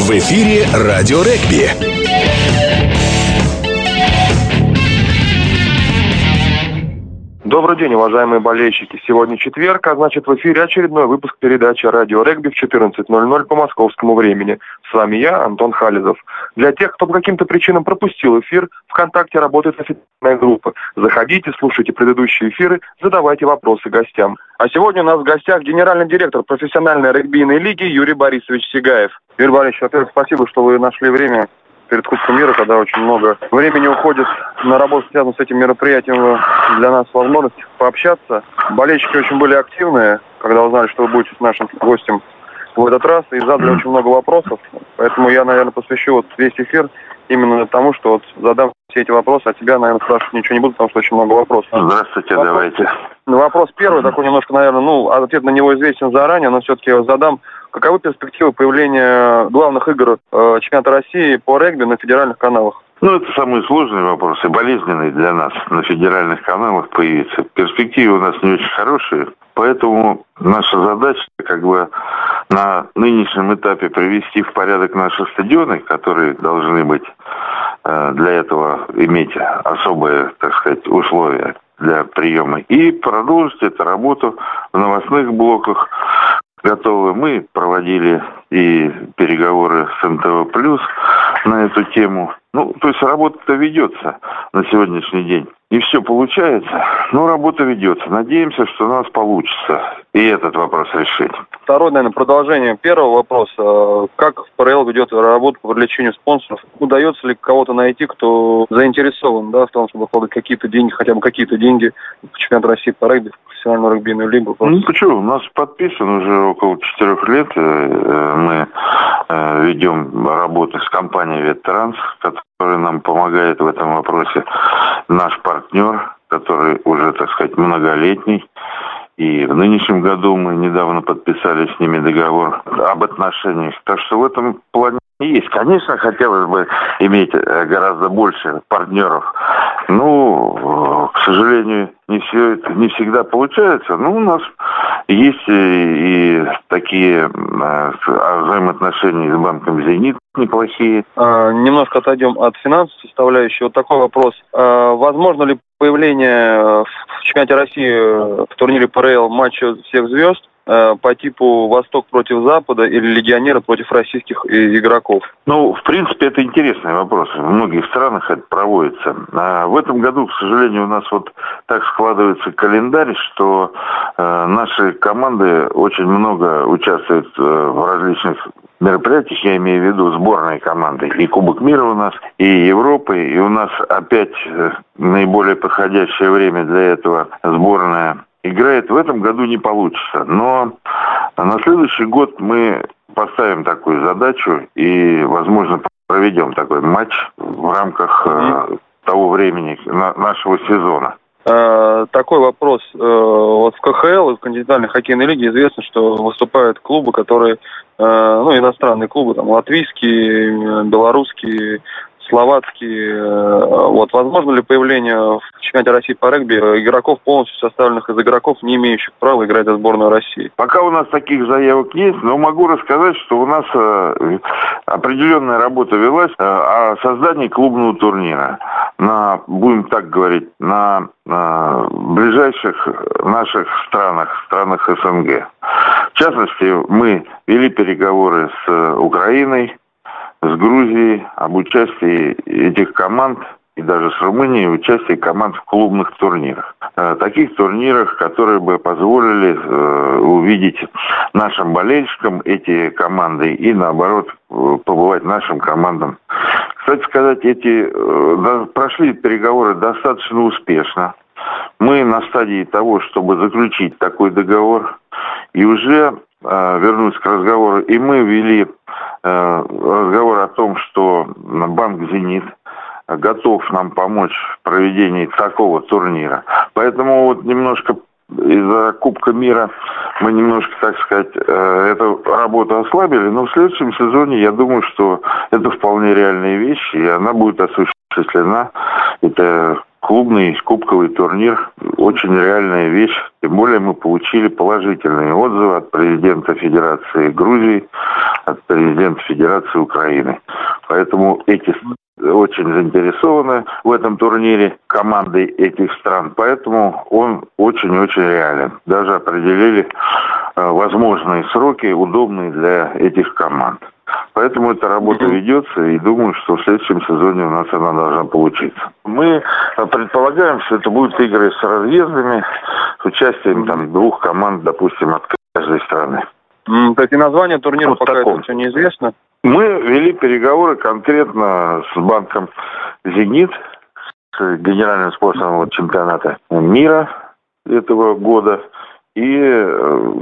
В эфире «Радио Регби». Добрый день, уважаемые болельщики. Сегодня четверг, а значит в эфире очередной выпуск передачи «Радио Регби» в 14.00 по московскому времени. С вами я, Антон Хализов. Для тех, кто по каким-то причинам пропустил эфир, ВКонтакте работает официальная группа. Заходите, слушайте предыдущие эфиры, задавайте вопросы гостям. А сегодня у нас в гостях генеральный директор профессиональной регбийной лиги Юрий Борисович Сигаев. Юрий Борисович, во-первых, спасибо, что вы нашли время перед Кубком мира, когда очень много времени уходит на работу, связанную с этим мероприятием, для нас возможность пообщаться. Болельщики очень были активные, когда узнали, что вы будете с нашим гостем в этот раз, и задали очень много вопросов. Поэтому я, наверное, посвящу вот весь эфир именно тому, что вот задам все эти вопросы, а тебя, наверное, спрашивать ничего не буду, потому что очень много вопросов. Здравствуйте, вопрос, давайте. Ну, вопрос первый, такой немножко, наверное, ну, ответ на него известен заранее, но все-таки его задам. Каковы перспективы появления главных игр э, чемпионата России по регби на федеральных каналах? Ну, это самый сложный вопрос и болезненный для нас на федеральных каналах появиться. Перспективы у нас не очень хорошие, поэтому наша задача как бы на нынешнем этапе привести в порядок наши стадионы, которые должны быть э, для этого иметь особые, так сказать, условия для приема и продолжить эту работу в новостных блоках, готовы. Мы проводили и переговоры с НТВ Плюс на эту тему. Ну, то есть работа-то ведется на сегодняшний день. И все получается. Но работа ведется. Надеемся, что у нас получится и этот вопрос решить. Второй, наверное, продолжение первого вопроса. Как ПРЛ ведет работу по привлечению спонсоров? Удается ли кого-то найти, кто заинтересован да, в том, чтобы вкладывать какие-то деньги, хотя бы какие-то деньги в чемпионат России по регби, в профессиональную регбийную лигу? Ну, почему? У нас подписан уже около четырех лет. Э, мы э, ведем работу с компанией «Веттранс», которая нам помогает в этом вопросе. Наш партнер, который уже, так сказать, многолетний. И в нынешнем году мы недавно подписали с ними договор об отношениях. Так что в этом плане есть. Конечно, хотелось бы иметь э, гораздо больше партнеров. Ну, к сожалению, не все это не всегда получается. Но у нас есть и, и такие а, взаимоотношения с банком «Зенит» неплохие. А, немножко отойдем от финансовой составляющей. Вот такой вопрос. А, возможно ли появление в чемпионате России в турнире ПРЛ матча всех звезд Э, по типу Восток против Запада или легионеры против российских игроков? Ну, в принципе, это интересный вопрос. В многих странах это проводится. А в этом году, к сожалению, у нас вот так складывается календарь, что э, наши команды очень много участвуют э, в различных мероприятиях, я имею в виду сборные команды. И Кубок мира у нас, и Европы, и у нас опять э, наиболее подходящее время для этого сборная играет в этом году не получится. Но на следующий год мы поставим такую задачу и, возможно, проведем такой матч в рамках э, того времени на, нашего сезона. Э, такой вопрос. Э, вот в КХЛ, в континентальной хоккейной лиге известно, что выступают клубы, которые, э, ну, иностранные клубы, там, латвийские, белорусские, словацкие. Э, вот возможно ли появление в чемпионате России по регби игроков, полностью составленных из игроков, не имеющих права играть за сборную России? Пока у нас таких заявок есть, но могу рассказать, что у нас э, определенная работа велась э, о создании клубного турнира. На, будем так говорить, на, на ближайших наших странах, странах СНГ. В частности, мы вели переговоры с Украиной, с Грузией об участии этих команд и даже с Румынией участие команд в клубных турнирах. Э, таких турнирах, которые бы позволили э, увидеть нашим болельщикам эти команды и наоборот э, побывать нашим командам. Кстати сказать, эти прошли переговоры достаточно успешно. Мы на стадии того, чтобы заключить такой договор. И уже вернусь к разговору, и мы ввели разговор о том, что банк «Зенит» готов нам помочь в проведении такого турнира. Поэтому вот немножко из-за Кубка мира мы немножко, так сказать, э, эту работу ослабили, но в следующем сезоне я думаю, что это вполне реальные вещи, и она будет осуществлена. Это клубный кубковый турнир очень реальная вещь. Тем более мы получили положительные отзывы от президента Федерации Грузии, от президента Федерации Украины. Поэтому эти очень заинтересованы в этом турнире команды этих стран, поэтому он очень-очень реален. Даже определили э, возможные сроки, удобные для этих команд. Поэтому эта работа ведется, и думаю, что в следующем сезоне у нас она должна получиться. Мы предполагаем, что это будут игры с разъездами, с участием там двух команд, допустим, от каждой страны. То есть и название турнира вот пока таком. это все неизвестно? Мы вели переговоры конкретно с банком «Зенит», с генеральным спонсором чемпионата мира этого года. И э,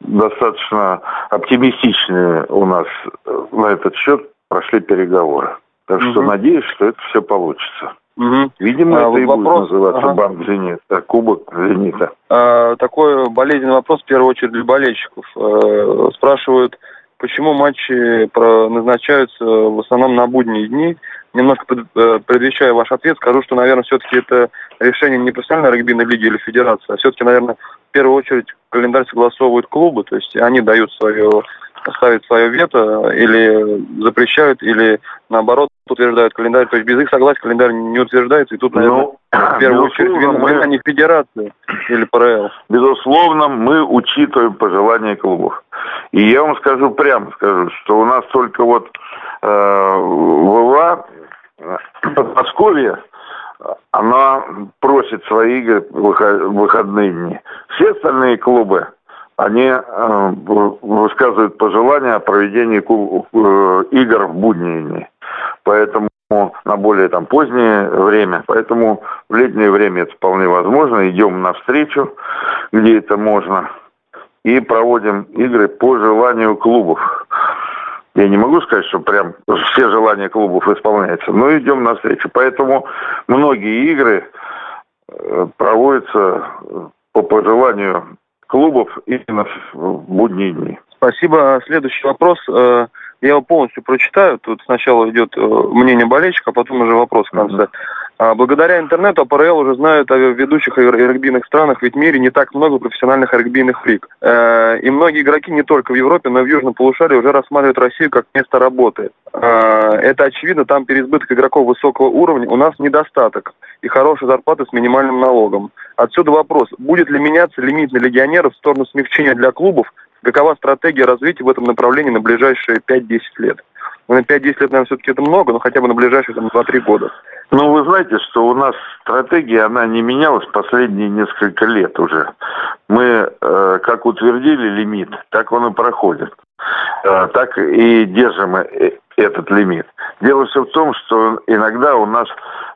достаточно оптимистичные у нас э, на этот счет прошли переговоры. Так угу. что надеюсь, что это все получится. Угу. Видимо, а, это и вопрос... будет называться ага. банк Зенита, кубок Зенита. А, такой болезненный вопрос, в первую очередь, для болельщиков. А, спрашивают, почему матчи назначаются в основном на будние дни. Немножко э, предвещая ваш ответ, скажу, что, наверное, все-таки это решение не профессиональной регбийной лиги или федерации, а все-таки, наверное, в первую очередь календарь согласовывают клубы, то есть они дают свое ставят свое вето или запрещают, или наоборот утверждают календарь. То есть без их согласия календарь не утверждается. И тут, наверное, ну, в первую очередь вина, мы... вина не федерации или ПРЛ. Безусловно, мы учитываем пожелания клубов. И я вам скажу прямо, скажу, что у нас только вот э, ВВА, Подмосковье, она просит свои игры выходные дни. Все остальные клубы они э, высказывают пожелания о проведении э, игр в будние дни. Поэтому на более там позднее время. Поэтому в летнее время это вполне возможно. Идем навстречу, где это можно. И проводим игры по желанию клубов. Я не могу сказать, что прям все желания клубов исполняются, но идем навстречу. Поэтому многие игры э, проводятся по пожеланию клубов именно в будние дни. Спасибо. Следующий вопрос. Э, я его полностью прочитаю. Тут сначала идет э, мнение болельщика, а потом уже вопрос в конце. А, благодаря интернету АПРЛ уже знают о ведущих регбийных странах, ведь в мире не так много профессиональных регбийных лиг. Э, и многие игроки не только в Европе, но и в Южном полушарии уже рассматривают Россию как место работы. Это очевидно, там переизбыток игроков высокого уровня, у нас недостаток и хорошие зарплаты с минимальным налогом. Отсюда вопрос, будет ли меняться лимит на легионеров в сторону смягчения для клубов, какова стратегия развития в этом направлении на ближайшие 5-10 лет? Ну, на 5-10 лет, наверное, все-таки это много, но хотя бы на ближайшие там, 2-3 года. Ну, вы знаете, что у нас стратегия, она не менялась последние несколько лет уже. Мы э, как утвердили лимит, так он и проходит. Э, так и держим э, этот лимит. Дело все в том, что иногда у нас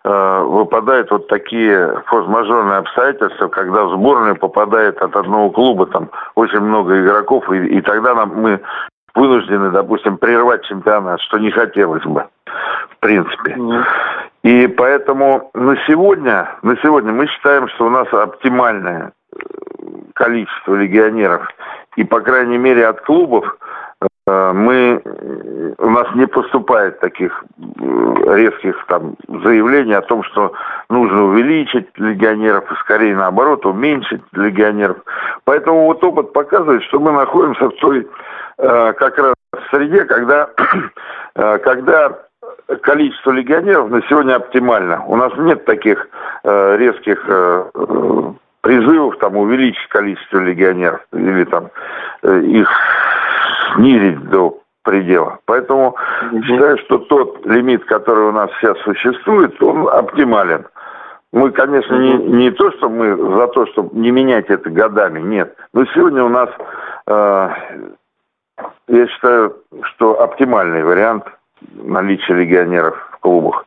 э, выпадают вот такие форс-мажорные обстоятельства, когда в сборную попадает от одного клуба там очень много игроков, и, и тогда нам, мы вынуждены, допустим, прервать чемпионат, что не хотелось бы, в принципе. Mm. И поэтому на сегодня, на сегодня мы считаем, что у нас оптимальное э, количество легионеров. И, по крайней мере, от клубов Э, мы, у нас не поступает таких э, резких там заявлений о том, что нужно увеличить легионеров, и скорее наоборот, уменьшить легионеров. Поэтому вот опыт показывает, что мы находимся в той э, как раз среде, когда, когда количество легионеров на сегодня оптимально. У нас нет таких резких призывов там увеличить количество легионеров или там их снизить до предела. Поэтому считаю, что тот лимит, который у нас сейчас существует, он оптимален. Мы, конечно, не, не то, что мы за то, чтобы не менять это годами, нет. Но сегодня у нас, э, я считаю, что оптимальный вариант наличия легионеров в клубах.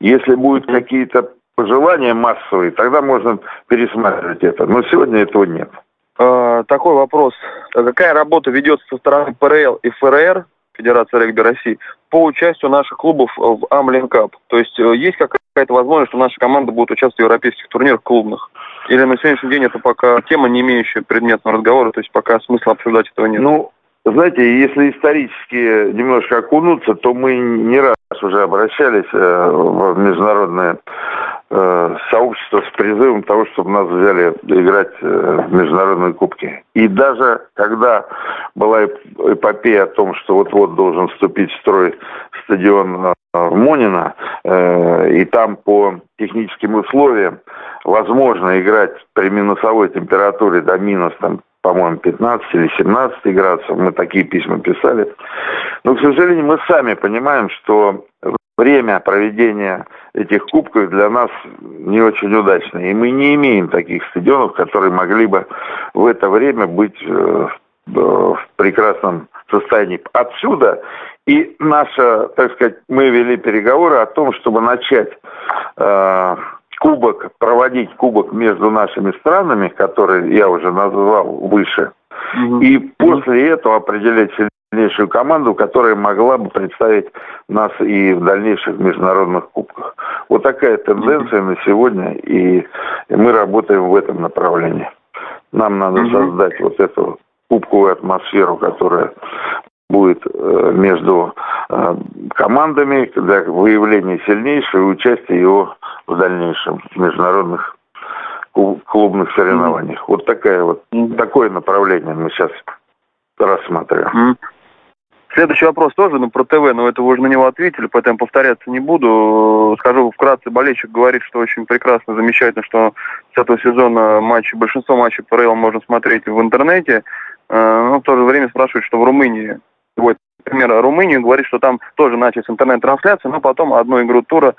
Если будут какие-то пожелания массовые, тогда можно пересматривать это. Но сегодня этого нет. Э, такой вопрос. Какая работа ведется со стороны ПРЛ и ФРР, Федерации регби России, по участию наших клубов в Амлин Кап? То есть э, есть какая-то возможность, что наши команды будут участвовать в европейских турнирах клубных? Или на сегодняшний день это пока тема, не имеющая предметного разговора, то есть пока смысла обсуждать этого нет? Ну, знаете, если исторически немножко окунуться, то мы не раз уже обращались э, в международные э, сообщество с призывом того, чтобы нас взяли играть э, в международные кубки. И даже когда была эпопея о том, что вот-вот должен вступить в строй стадион в Монино, и там по техническим условиям возможно играть при минусовой температуре до минус там, по-моему, 15 или 17 градусов. Мы такие письма писали. Но, к сожалению, мы сами понимаем, что время проведения этих кубков для нас не очень удачное. И мы не имеем таких стадионов, которые могли бы в это время быть э, в прекрасном состоянии. Отсюда и наша, так сказать, мы вели переговоры о том, чтобы начать э, кубок, проводить кубок между нашими странами, которые я уже назвал выше, угу. и после этого определять сильнейшую команду, которая могла бы представить нас и в дальнейших международных кубках. Вот такая тенденция угу. на сегодня, и мы работаем в этом направлении. Нам надо угу. создать вот эту кубковую атмосферу, которая будет э, между э, командами для выявления сильнейшего и участия его в дальнейшем международных клубных соревнованиях. Mm-hmm. Вот такая вот mm-hmm. такое направление мы сейчас рассматриваем. Mm-hmm. Следующий вопрос тоже ну, про ТВ, но это вы уже на него ответили, поэтому повторяться не буду. Скажу вкратце, болельщик говорит, что очень прекрасно, замечательно, что с этого сезона матчи, большинство матчей ПРЛ можно смотреть в интернете. Э, но в то же время спрашивает, что в Румынии, вот, например, Румынию говорит, что там тоже начались интернет-трансляции, но потом одну игру тура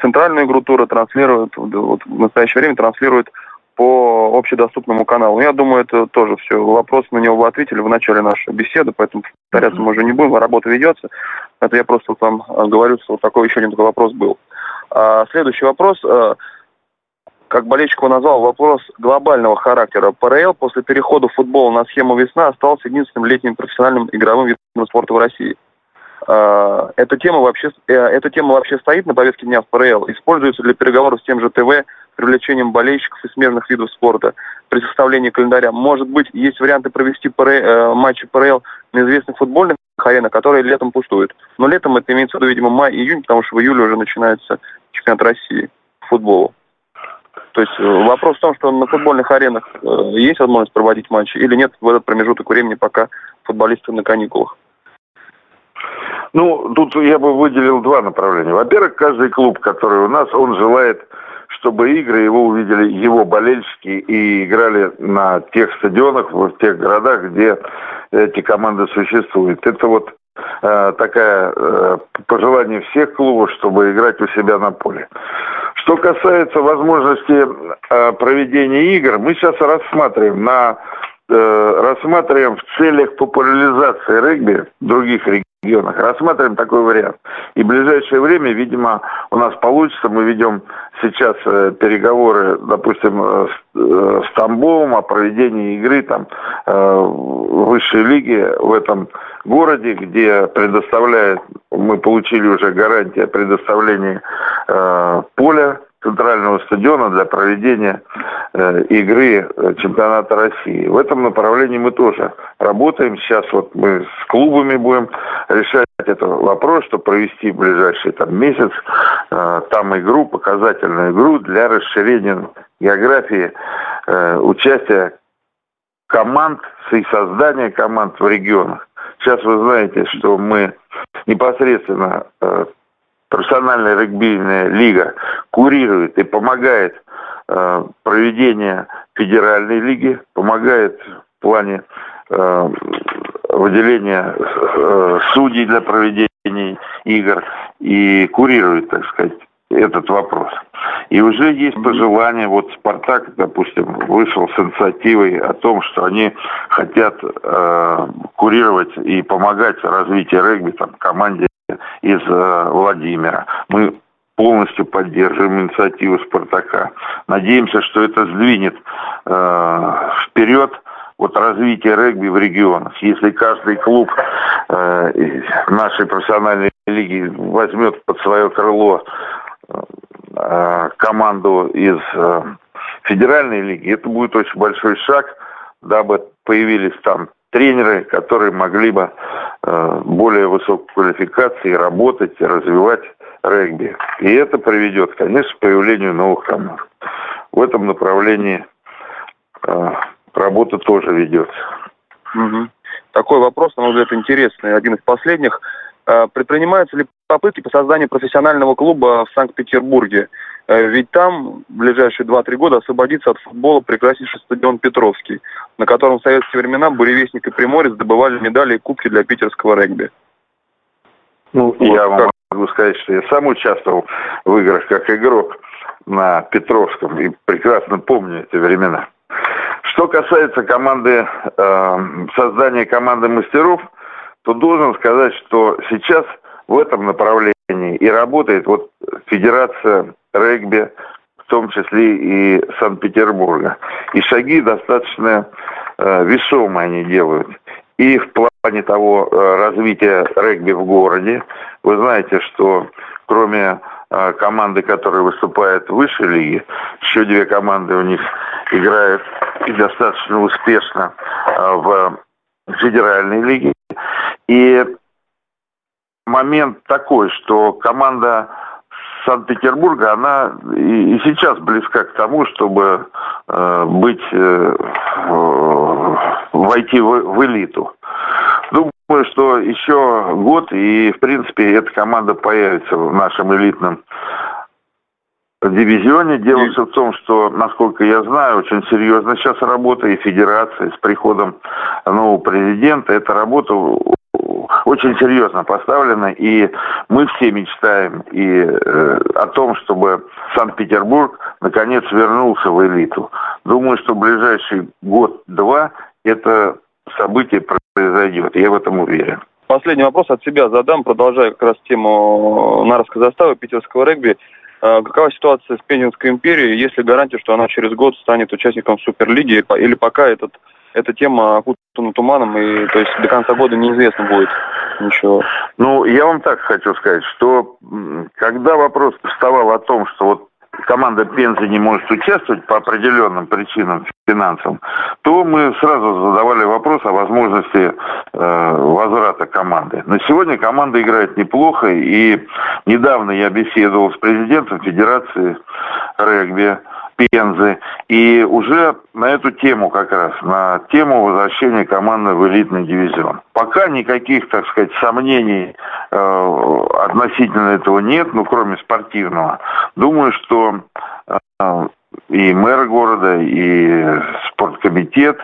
центральную игру тура транслируют, вот в настоящее время транслируют по общедоступному каналу. Я думаю, это тоже все. Вопрос на него вы ответили в начале нашей беседы, поэтому повторяться мы уже не будем, работа ведется. Это я просто вам э, говорю, что вот такой еще один такой вопрос был. А, следующий вопрос. Э, как болельщик его назвал, вопрос глобального характера. ПРЛ после перехода футбола на схему «Весна» остался единственным летним профессиональным игровым видом спорта в России. А, эта тема вообще, э, эта тема вообще стоит на повестке дня в ПРЛ, используется для переговоров с тем же ТВ, привлечением болельщиков и смежных видов спорта при составлении календаря. Может быть, есть варианты провести ПР, э, матчи ПРЛ на известных футбольных аренах, которые летом пустуют. Но летом это имеется в виду, видимо, май-июнь, потому что в июле уже начинается чемпионат России по футболу. То есть э, вопрос в том, что на футбольных аренах есть возможность проводить матчи или нет в этот промежуток времени, пока футболисты на каникулах. Ну, тут я бы выделил два направления. Во-первых, каждый клуб, который у нас, он желает, чтобы игры его увидели его болельщики и играли на тех стадионах, в тех городах, где эти команды существуют. Это вот э, такая э, пожелание всех клубов, чтобы играть у себя на поле. Что касается возможности э, проведения игр, мы сейчас рассматриваем на э, рассматриваем в целях популяризации регби других регионах регионах. Рассматриваем такой вариант. И в ближайшее время, видимо, у нас получится. Мы ведем сейчас э, переговоры, допустим, э, с, э, с Тамбовом о проведении игры там э, высшей лиги в этом городе, где предоставляет, мы получили уже предоставлении э, поля центрального стадиона для проведения э, игры э, чемпионата России. В этом направлении мы тоже работаем. Сейчас вот мы с клубами будем решать этот вопрос, чтобы провести в ближайший там, месяц э, там игру, показательную игру для расширения географии э, участия команд и создания команд в регионах. Сейчас вы знаете, что мы непосредственно э, профессиональная регбийная лига курирует и помогает э, проведению федеральной лиги, помогает в плане э, выделения э, судей для проведения игр и курирует, так сказать, этот вопрос. И уже есть пожелание, вот Спартак, допустим, вышел с инициативой о том, что они хотят э, курировать и помогать развитию регби там, команде из э, Владимира. Мы полностью поддерживаем инициативу «Спартака». Надеемся, что это сдвинет э, вперед вот развитие регби в регионах. Если каждый клуб э, нашей профессиональной лиги возьмет под свое крыло э, команду из э, федеральной лиги, это будет очень большой шаг, дабы появились там тренеры, которые могли бы э, более высокой квалификации работать, развивать регби. И это приведет, конечно, к появлению новых команд. В этом направлении э, работа тоже ведется. Угу. Такой вопрос, на мой взгляд, интересный. Один из последних. Э, предпринимаются ли попытки по созданию профессионального клуба в Санкт-Петербурге? Э, ведь там в ближайшие 2-3 года освободится от футбола прекраснейший стадион Петровский, на котором в советские времена Буревестник и Приморец добывали медали и кубки для питерского регби. Ну, вот я вам могу сказать, что я сам участвовал в играх как игрок на Петровском и прекрасно помню эти времена. Что касается команды, э, создания команды мастеров, то должен сказать, что сейчас в этом направлении и работает вот Федерация регби, в том числе и Санкт-Петербурга. И шаги достаточно э, весомые они делают. И в плане того э, развития регби в городе, вы знаете, что кроме э, команды, которая выступает в высшей лиге, еще две команды у них играют и достаточно успешно э, в федеральной лиге. И момент такой, что команда Санкт-Петербурга, она и, и сейчас близка к тому, чтобы э, быть, э, э, войти в, в элиту. Думаю, что еще год, и, в принципе, эта команда появится в нашем элитном дивизионе. Дело все в том, что, насколько я знаю, очень серьезно сейчас работа и федерация с приходом нового президента. Эта работа очень серьезно поставлена, и мы все мечтаем и э, о том, чтобы Санкт-Петербург наконец вернулся в элиту. Думаю, что в ближайший год-два это событие произойдет, я в этом уверен. Последний вопрос от себя задам, продолжая как раз тему Нарвской заставы питерского регби. Э, какова ситуация с Пензенской империей? Есть ли гарантия, что она через год станет участником Суперлиги? Или пока этот, эта тема окутана туманом, и то есть до конца года неизвестно будет ничего? Ну, я вам так хочу сказать, что когда вопрос вставал о том, что вот команда Пензы не может участвовать по определенным причинам финансовым, то мы сразу задавали вопрос о возможности э, возврата команды. На сегодня команда играет неплохо, и недавно я беседовал с президентом Федерации регби Пензы. И уже на эту тему как раз, на тему возвращения команды в элитный дивизион. Пока никаких, так сказать, сомнений э, относительно этого нет, ну, кроме спортивного. Думаю, что э, и мэр города, и спорткомитет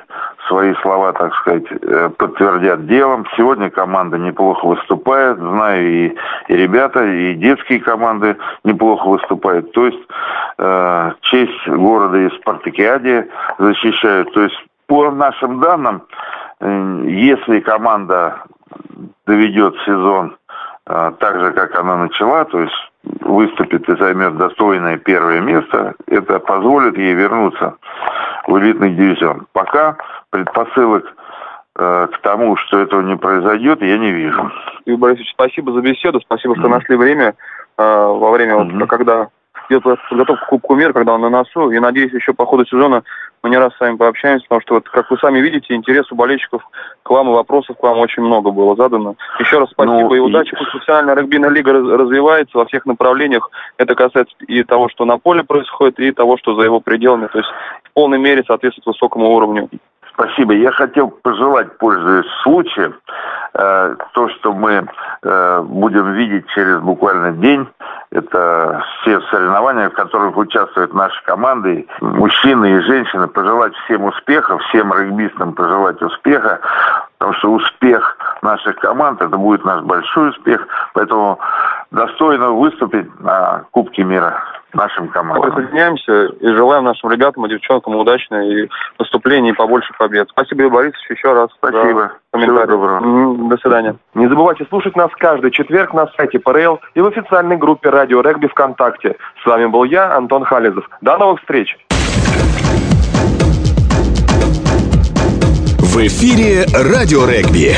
свои слова, так сказать, э, подтвердят делом. Сегодня команда неплохо выступает, знаю и, и ребята, и детские команды неплохо выступают. То есть э, честь города и спартакиаде защищают. То есть по нашим данным, э, если команда доведет сезон э, так же, как она начала, то есть выступит и займет достойное первое место, это позволит ей вернуться в элитный дивизион. Пока предпосылок э, к тому, что этого не произойдет, я не вижу. Юрий Борисович, спасибо за беседу, спасибо, что нашли время э, во время, mm-hmm. вот, когда идет подготовка к Кубку мира, когда он на носу. И надеюсь, еще по ходу сезона мы не раз с вами пообщаемся, потому что, вот, как вы сами видите, интерес у болельщиков к вам и вопросов к вам очень много было задано. Еще раз спасибо ну, и удачи. Пусть профессиональная регбийная лига развивается во всех направлениях. Это касается и того, что на поле происходит, и того, что за его пределами. То есть в полной мере соответствует высокому уровню Спасибо. Я хотел пожелать, пользуясь случаем, э, то, что мы э, будем видеть через буквально день, это все соревнования, в которых участвуют наши команды, мужчины и женщины, пожелать всем успеха, всем регбистам пожелать успеха, потому что успех наших команд, это будет наш большой успех, поэтому достойно выступить на Кубке мира нашим командам. Присоединяемся и желаем нашим ребятам и девчонкам удачной выступлений и побольше побед. Спасибо, Юрий Борисович, еще раз. Спасибо. Всего доброго. До свидания. Не забывайте слушать нас каждый четверг на сайте ПРЛ и в официальной группе Радио Регби ВКонтакте. С вами был я, Антон Хализов. До новых встреч! В эфире Радио Регби.